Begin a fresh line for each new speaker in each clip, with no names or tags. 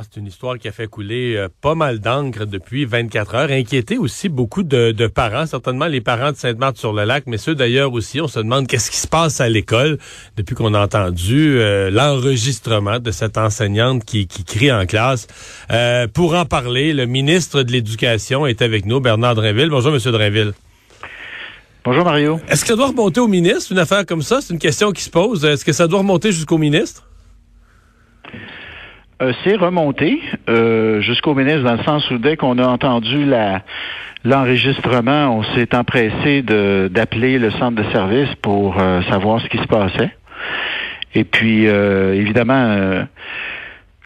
Ah, c'est une histoire qui a fait couler euh, pas mal d'encre depuis 24 heures, inquiété aussi beaucoup de, parents, certainement les parents de Sainte-Marthe-sur-le-Lac, mais ceux d'ailleurs aussi. On se demande qu'est-ce qui se passe à l'école depuis qu'on a entendu euh, l'enregistrement de cette enseignante qui, crie en classe. Euh, pour en parler, le ministre de l'Éducation est avec nous, Bernard Drinville. Bonjour, Monsieur Drinville.
Bonjour Mario.
Est-ce que ça doit remonter au ministre, une affaire comme ça? C'est une question qui se pose. Est-ce que ça doit remonter jusqu'au ministre?
Euh, c'est remonté euh, jusqu'au ministre dans le sens où dès qu'on a entendu l'enregistrement, on s'est empressé d'appeler le centre de service pour euh, savoir ce qui se passait. Et puis évidemment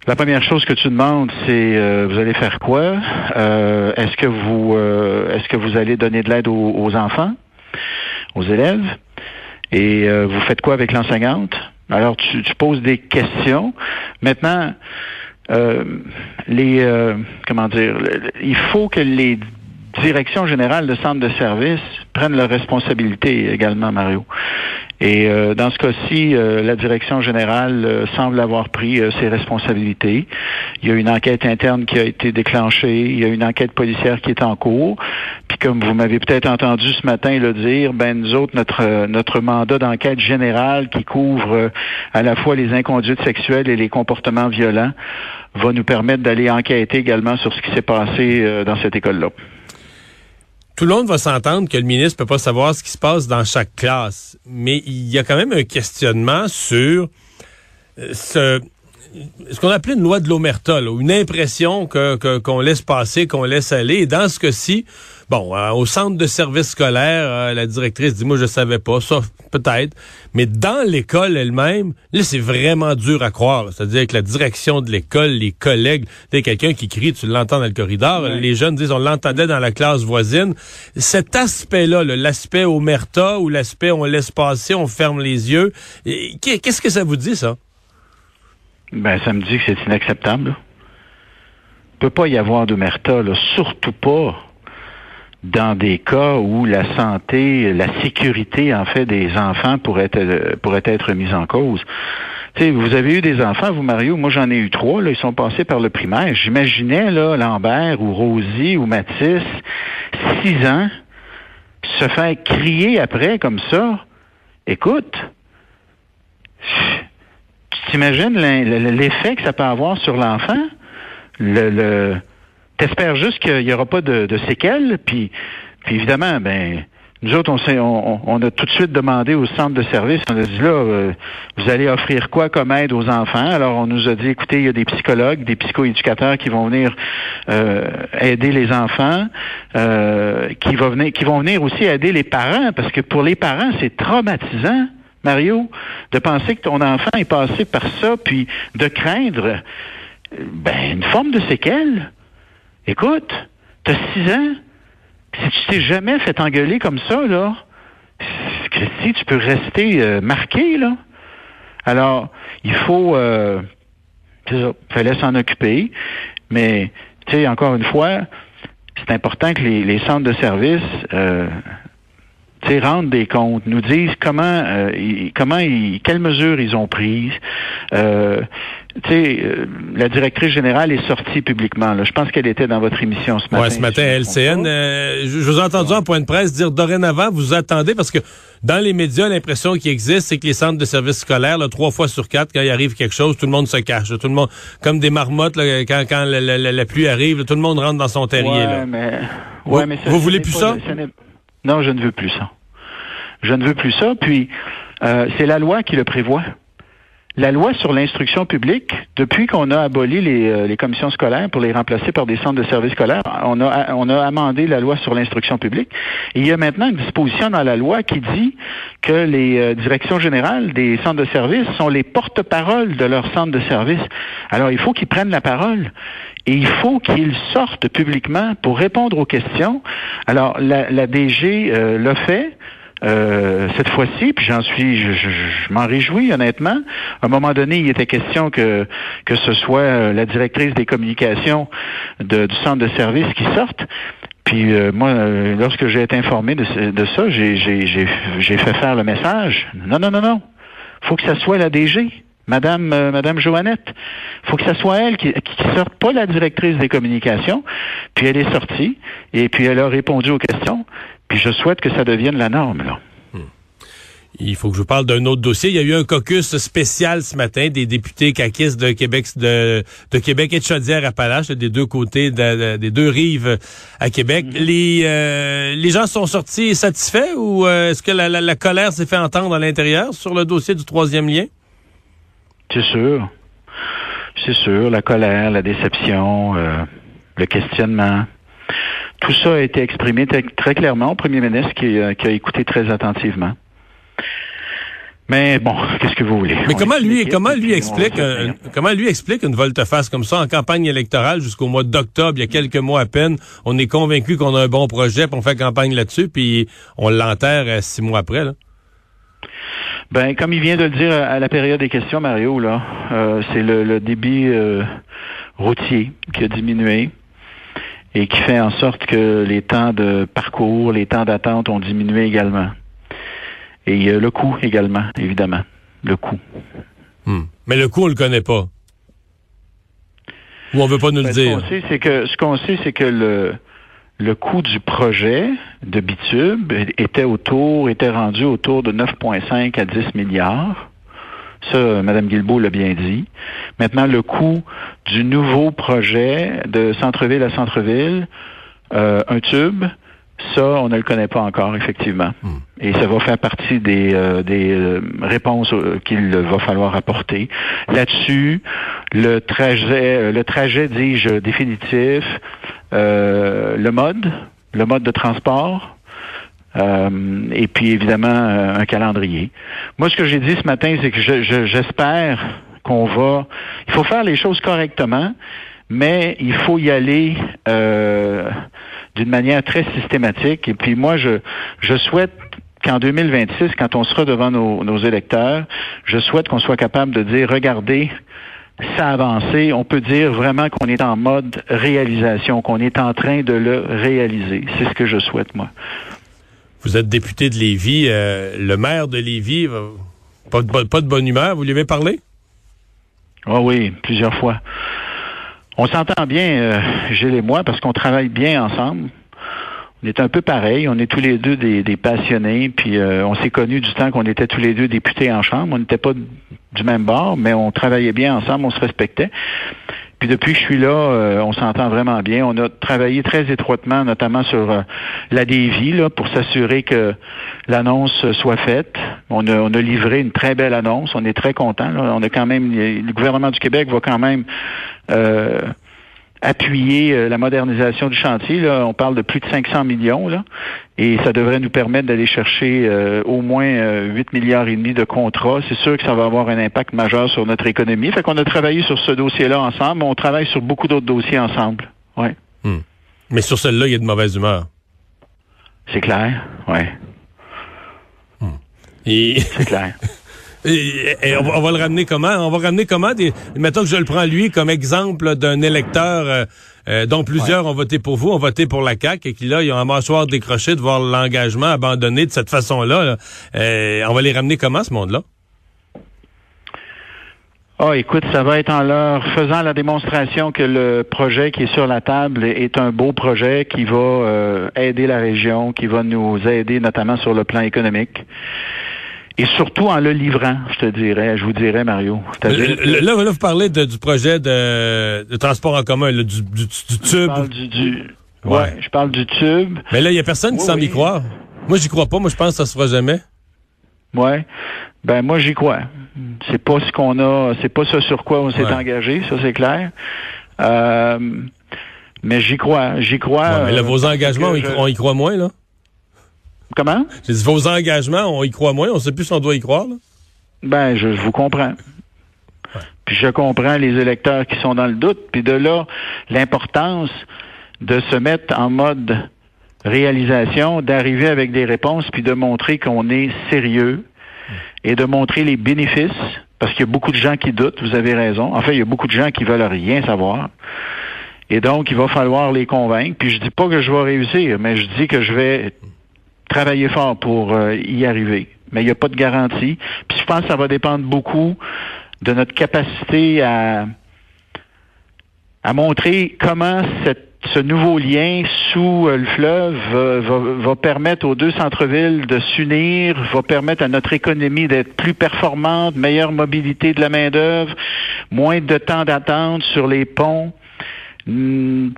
la première chose que tu demandes, c'est vous allez faire quoi? Est-ce que vous est-ce que vous allez donner de l'aide aux enfants, aux élèves? Et vous faites quoi avec l'enseignante? Alors, tu, poses des questions. Maintenant, euh, les euh, comment dire, il faut que les directions générales de centres de services prennent leurs responsabilités également, Mario. Et euh, dans ce cas-ci, euh, la direction générale euh, semble avoir pris ses responsabilités. Il y a une enquête interne qui a été déclenchée, il y a une enquête policière qui est en cours. Puis comme vous m'avez peut-être entendu ce matin le dire, ben nous autres, notre notre mandat d'enquête générale qui couvre à la fois les inconduites sexuelles et les comportements violents va nous permettre d'aller enquêter également sur ce qui s'est passé dans cette école-là
tout le monde va s'entendre que le ministre peut pas savoir ce qui se passe dans chaque classe, mais il y a quand même un questionnement sur euh, ce qu'on appelait une loi de l'omerta, une impression que qu'on laisse passer, qu'on laisse aller. Et dans ce cas-ci, bon, euh, au centre de service scolaire, euh, la directrice dit moi je savais pas, ça peut-être, mais dans l'école elle-même, là c'est vraiment dur à croire. C'est-à-dire que la direction de l'école, les collègues, dès quelqu'un qui crie, tu l'entends dans le corridor. Les jeunes disent on l'entendait dans la classe voisine. Cet aspect-là, l'aspect omerta ou l'aspect on laisse passer, on ferme les yeux, qu'est-ce que ça vous dit ça?
Ben, ça me dit que c'est inacceptable. Il peut pas y avoir d'omerta, surtout pas dans des cas où la santé, la sécurité, en fait, des enfants pourrait être, pourrait être mise en cause. sais, vous avez eu des enfants, vous, Mario, moi j'en ai eu trois, là, ils sont passés par le primaire. J'imaginais, là, Lambert ou Rosie ou Mathis, six ans, se faire crier après comme ça. Écoute, T'imagines l'effet que ça peut avoir sur l'enfant? Le, le T'espères juste qu'il n'y aura pas de, séquelles, puis, puis évidemment, ben nous autres, on, on, a tout de suite demandé au centre de service, on a dit là, euh, vous allez offrir quoi comme aide aux enfants? Alors, on nous a dit, écoutez, il y a des psychologues, des psychoéducateurs qui vont venir euh, aider les enfants, euh, qui, vont venir, qui vont venir aussi aider les parents, parce que pour les parents, c'est traumatisant. Mario, de penser que ton enfant est passé par ça, puis de craindre ben, une forme de séquelle. Écoute, t'as six ans, si tu t'es jamais fait engueuler comme ça, là, si tu peux rester euh, marqué, là. Alors, il faut, euh, ça, fallait s'en occuper, mais, tu sais, encore une fois, c'est important que les, centres de services euh, rendre des comptes, nous disent comment, euh, comment, ils, quelles mesures ils ont prises. Euh, euh, la directrice générale est sortie publiquement. Là. Je pense qu'elle était dans votre émission ce matin.
Oui, ce matin, LCN. Euh, je, vous ai entendu en point de presse dire dorénavant, vous attendez parce que dans les médias, l'impression qui existe, c'est que les centres de services scolaires, là, trois fois sur quatre, quand il arrive quelque chose, tout le monde se cache. tout le monde, comme des marmottes, quand, quand la, pluie arrive, tout le monde rentre dans son terrier. Ouais, là. Mais, ouais, mais vous voulez plus ça?
Non, je ne veux plus ça. Je ne veux plus ça. Puis, euh, c'est la loi qui le prévoit. La loi sur l'instruction publique, depuis qu'on a aboli les, euh, les, commissions scolaires pour les remplacer par des centres de services scolaires, on a, on a amendé la loi sur l'instruction publique. Il y a maintenant une disposition dans la loi qui dit que les euh, directions générales des centres de services sont les porte-paroles de leurs centres de services. Alors, il faut qu'ils prennent la parole. Et il faut qu'ils sortent publiquement pour répondre aux questions. Alors, la, la DG euh, l'a fait. Euh, cette fois-ci, puis j'en suis, je, m'en réjouis honnêtement. À un moment donné, il était question que que ce soit euh, la directrice des communications de, du centre de service qui sorte. Puis euh, moi, lorsque j'ai été informé de, de ça, j'ai fait faire le message. Non, non, non, non. faut que ça soit la DG. Madame, euh, Madame Joannette. Il faut que ce soit elle qui, qui sorte, pas la directrice des communications. Puis elle est sortie et puis elle a répondu aux questions. Puis je souhaite que ça devienne la norme, là.
Il faut que je vous parle d'un autre dossier. Il y a eu un caucus spécial ce matin des députés caquistes de Québec, de, de Québec et de Chaudière-Appalaches, des deux côtés, des deux rives à Québec. Les, euh, les gens sont sortis satisfaits ou euh, est-ce que la, la colère s'est fait entendre à l'intérieur sur le dossier du troisième lien?
C'est sûr. C'est sûr. La colère, la déception, euh, le questionnement. Tout ça a été exprimé très, clairement au premier ministre qui, qui a écouté très attentivement. Mais bon, qu'est-ce que vous voulez?
Mais comment lui, comment lui explique, comment lui explique une volte-face comme ça en campagne électorale jusqu'au mois d'octobre, il y a quelques mois à peine, on est convaincu qu'on a un bon projet, puis on fait campagne là-dessus, puis on l'enterre euh, six mois après là.
Ben, comme il vient de le dire à la période des questions, Mario, là, euh, c'est le, débit euh, routier qui a diminué et qui fait en sorte que les temps de parcours, les temps d'attente ont diminué également. Et euh, le coût également, évidemment. Le coût.
Hmm. Mais le coût, on le connaît pas. Ou on veut pas nous le ben, dire.
Ce qu'on sait, c'est que ce qu'on sait, c'est que le le coût du projet de Bitube était autour, était rendu autour de 9,5 à 10 milliards. Ça, Mme Guilbeault l'a bien dit. Maintenant, le coût du nouveau projet de centre-ville à centre-ville, euh, un tube, ça, on ne le connaît pas encore, effectivement. Hmm. Et ça va faire partie des, euh, des euh, réponses euh, qu'il va falloir apporter. Là-dessus, le trajet, le trajet, dis-je, définitif, le mode, le mode de transport, et puis évidemment un calendrier. Moi, ce que j'ai dit ce matin, c'est que j'espère qu'on va. Il faut faire les choses correctement, mais il faut y aller d'une manière très systématique. Et puis moi, je, je souhaite qu'en 2026, quand on sera devant nos, nos électeurs, je souhaite qu'on soit capable de dire, regardez, ça a avancé. On peut dire vraiment qu'on est en mode réalisation, qu'on est en train de le réaliser. C'est ce que je souhaite, moi.
Vous êtes député de Lévis. Euh, le maire de Lévis, pas de, pas de bonne humeur. Vous lui avez parlé?
Ah oui, plusieurs fois. On s'entend bien, euh, Gilles et moi, parce qu'on travaille bien ensemble. On est un peu pareil. On est tous les deux des, passionnés. Puis euh, on s'est connus du temps qu'on était tous les deux députés en chambre. On n'était pas du même bord, mais on travaillait bien ensemble, on se respectait. Puis depuis que je suis là, euh, on s'entend vraiment bien. On a travaillé très étroitement, notamment sur euh, la dévie, là, pour s'assurer que l'annonce soit faite. On a, on a livré une très belle annonce. On est très content. On a quand même, le gouvernement du Québec va quand même euh, appuyer euh, la modernisation du chantier. Là. On parle de plus de 500 millions, là, et ça devrait nous permettre d'aller chercher euh, au moins 8 milliards et demi de contrats. C'est sûr que ça va avoir un impact majeur sur notre économie. Fait qu'on a travaillé sur ce dossier-là ensemble. On travaille sur beaucoup d'autres dossiers ensemble. Ouais.
Hmm. Mais sur celui-là, il y a de mauvaise humeur.
C'est clair, ouais.
Hmm. Et...
C'est clair.
Et, on, va, le ramener comment? On va ramener comment? Des, mettons que je le prends lui comme exemple d'un électeur euh, euh, dont plusieurs ont voté pour vous, ont voté pour la CAQ et qui là, ils ont un mâchoire décroché de voir l'engagement abandonné de cette façon-là. Euh, on va les ramener comment, ce monde-là?
Oh, écoute, ça va être en leur faisant la démonstration que le projet qui est sur la table est un beau projet qui va aider la région, qui va nous aider notamment sur le plan économique et surtout en le livrant, je te dirais, je vous dirais, Mario.
Là, là, vous parlez du projet de, transport en commun, du, du, tube. Je
parle du, ouais. je parle du tube.
Mais là, il y a personne qui semble y croire. Moi, j'y crois pas. Moi, je pense que ça se fera jamais.
Ouais. Ben moi j'y crois. C'est pas ce qu'on a, c'est pas ce sur quoi on s'est engagé, ça c'est clair. Euh, mais j'y crois, j'y crois.
mais là, vos euh, engagements, on y croit moins là.
Comment?
Dit, vos engagements, on y croit moins. On ne sait plus si on doit y croire. Là.
Ben, je, vous comprends. Puis je comprends les électeurs qui sont dans le doute. Puis de là, l'importance de se mettre en mode réalisation, d'arriver avec des réponses, puis de montrer qu'on est sérieux et de montrer les bénéfices, parce qu'il y a beaucoup de gens qui doutent, vous avez raison. En fait, il y a beaucoup de gens qui veulent rien savoir. Et donc, il va falloir les convaincre. Puis je dis pas que je vais réussir, mais je dis que je vais travailler fort pour euh, y arriver. Mais il n'y a pas de garantie. Puis je pense que ça va dépendre beaucoup de notre capacité à, à montrer comment cette ce nouveau lien sous euh, le fleuve va, va, permettre aux deux centres-villes de s'unir, va permettre à notre économie d'être plus performante, meilleure mobilité de la main-d'œuvre, moins de temps d'attente sur les ponts,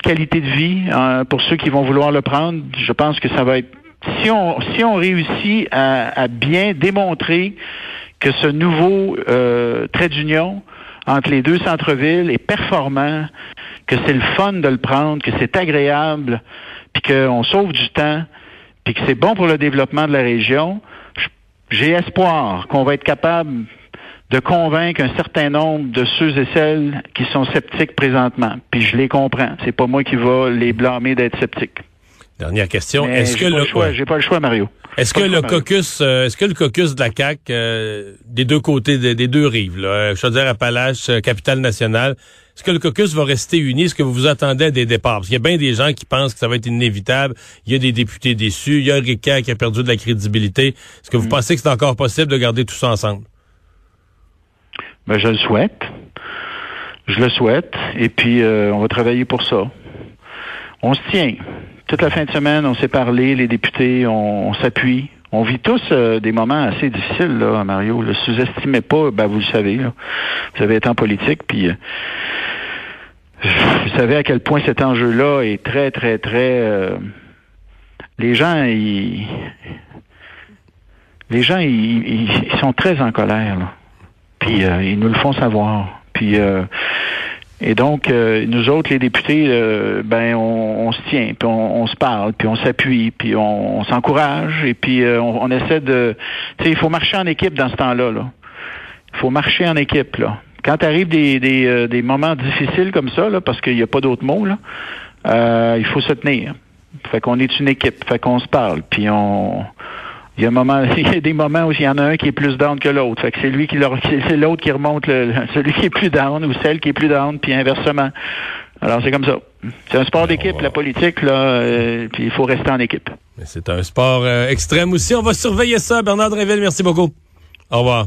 qualité de vie hein, pour ceux qui vont vouloir le prendre. Je pense que ça va être si on si on réussit à, bien démontrer que ce nouveau euh, trait d'union entre les deux centres-villes est performant, que c'est le fun de le prendre, que c'est agréable, puis qu'on sauve du temps, puis que c'est bon pour le développement de la région, j'ai espoir qu'on va être capable de convaincre un certain nombre de ceux et celles qui sont sceptiques présentement. Puis je les comprends. C'est pas moi qui va les blâmer d'être sceptiques.
Dernière question. Est-ce que
le choix, j'ai pas le choix, Mario.
Est-ce que le caucus, euh, est-ce que le caucus de la CAC euh, des deux côtés, des, deux rives, là, Chaudière-Appalaches, euh, capitale nationale, est-ce que le caucus va rester uni? Est-ce que vous vous attendez à des départs? Parce qu'il y a bien des gens qui pensent que ça va être inévitable. Il y a des députés déçus. Il y a Ricard qui a perdu de la crédibilité. Est-ce que vous mm. pensez que c'est encore possible de garder tout ça ensemble?
Ben je le souhaite. Je le souhaite. Et puis on va travailler pour ça. On se tient toute la fin de semaine, on s'est parlé, les députés, on, s'appuie. On vit tous euh, des moments assez difficiles, là, Mario. Le sous-estimez pas, ben, vous le savez. Vous avez été en politique, puis euh, vous savez à quel point cet enjeu-là est très, très, très. Euh, les gens, ils, les gens, ils, sont très en colère, là. Puis ils nous le font savoir. Puis et donc, euh, nous autres, les députés, euh, ben, on, se tient, puis on, se parle, puis on s'appuie, puis on, s'encourage, et puis euh, on, essaie de... Tu sais, il faut marcher en équipe dans ce temps-là. Là. Il faut marcher en équipe. Là. Quand arrive des, des, des moments difficiles comme ça, là, parce qu'il n'y a pas d'autres mots, là, il faut se tenir. Fait qu'on est une équipe, fait qu'on se parle, puis on il y a un moment, il y a des moments où il y en a un qui est plus down que l'autre. Fait que c'est lui qui c'est l'autre qui remonte le, celui qui est plus down ou celle qui est plus down, puis inversement. Alors c'est comme ça. C'est un sport d'équipe, la politique, là, euh, puis il faut rester en équipe.
C'est un sport euh, extrême aussi. On va surveiller ça. Bernard Dréville, merci beaucoup. Au revoir.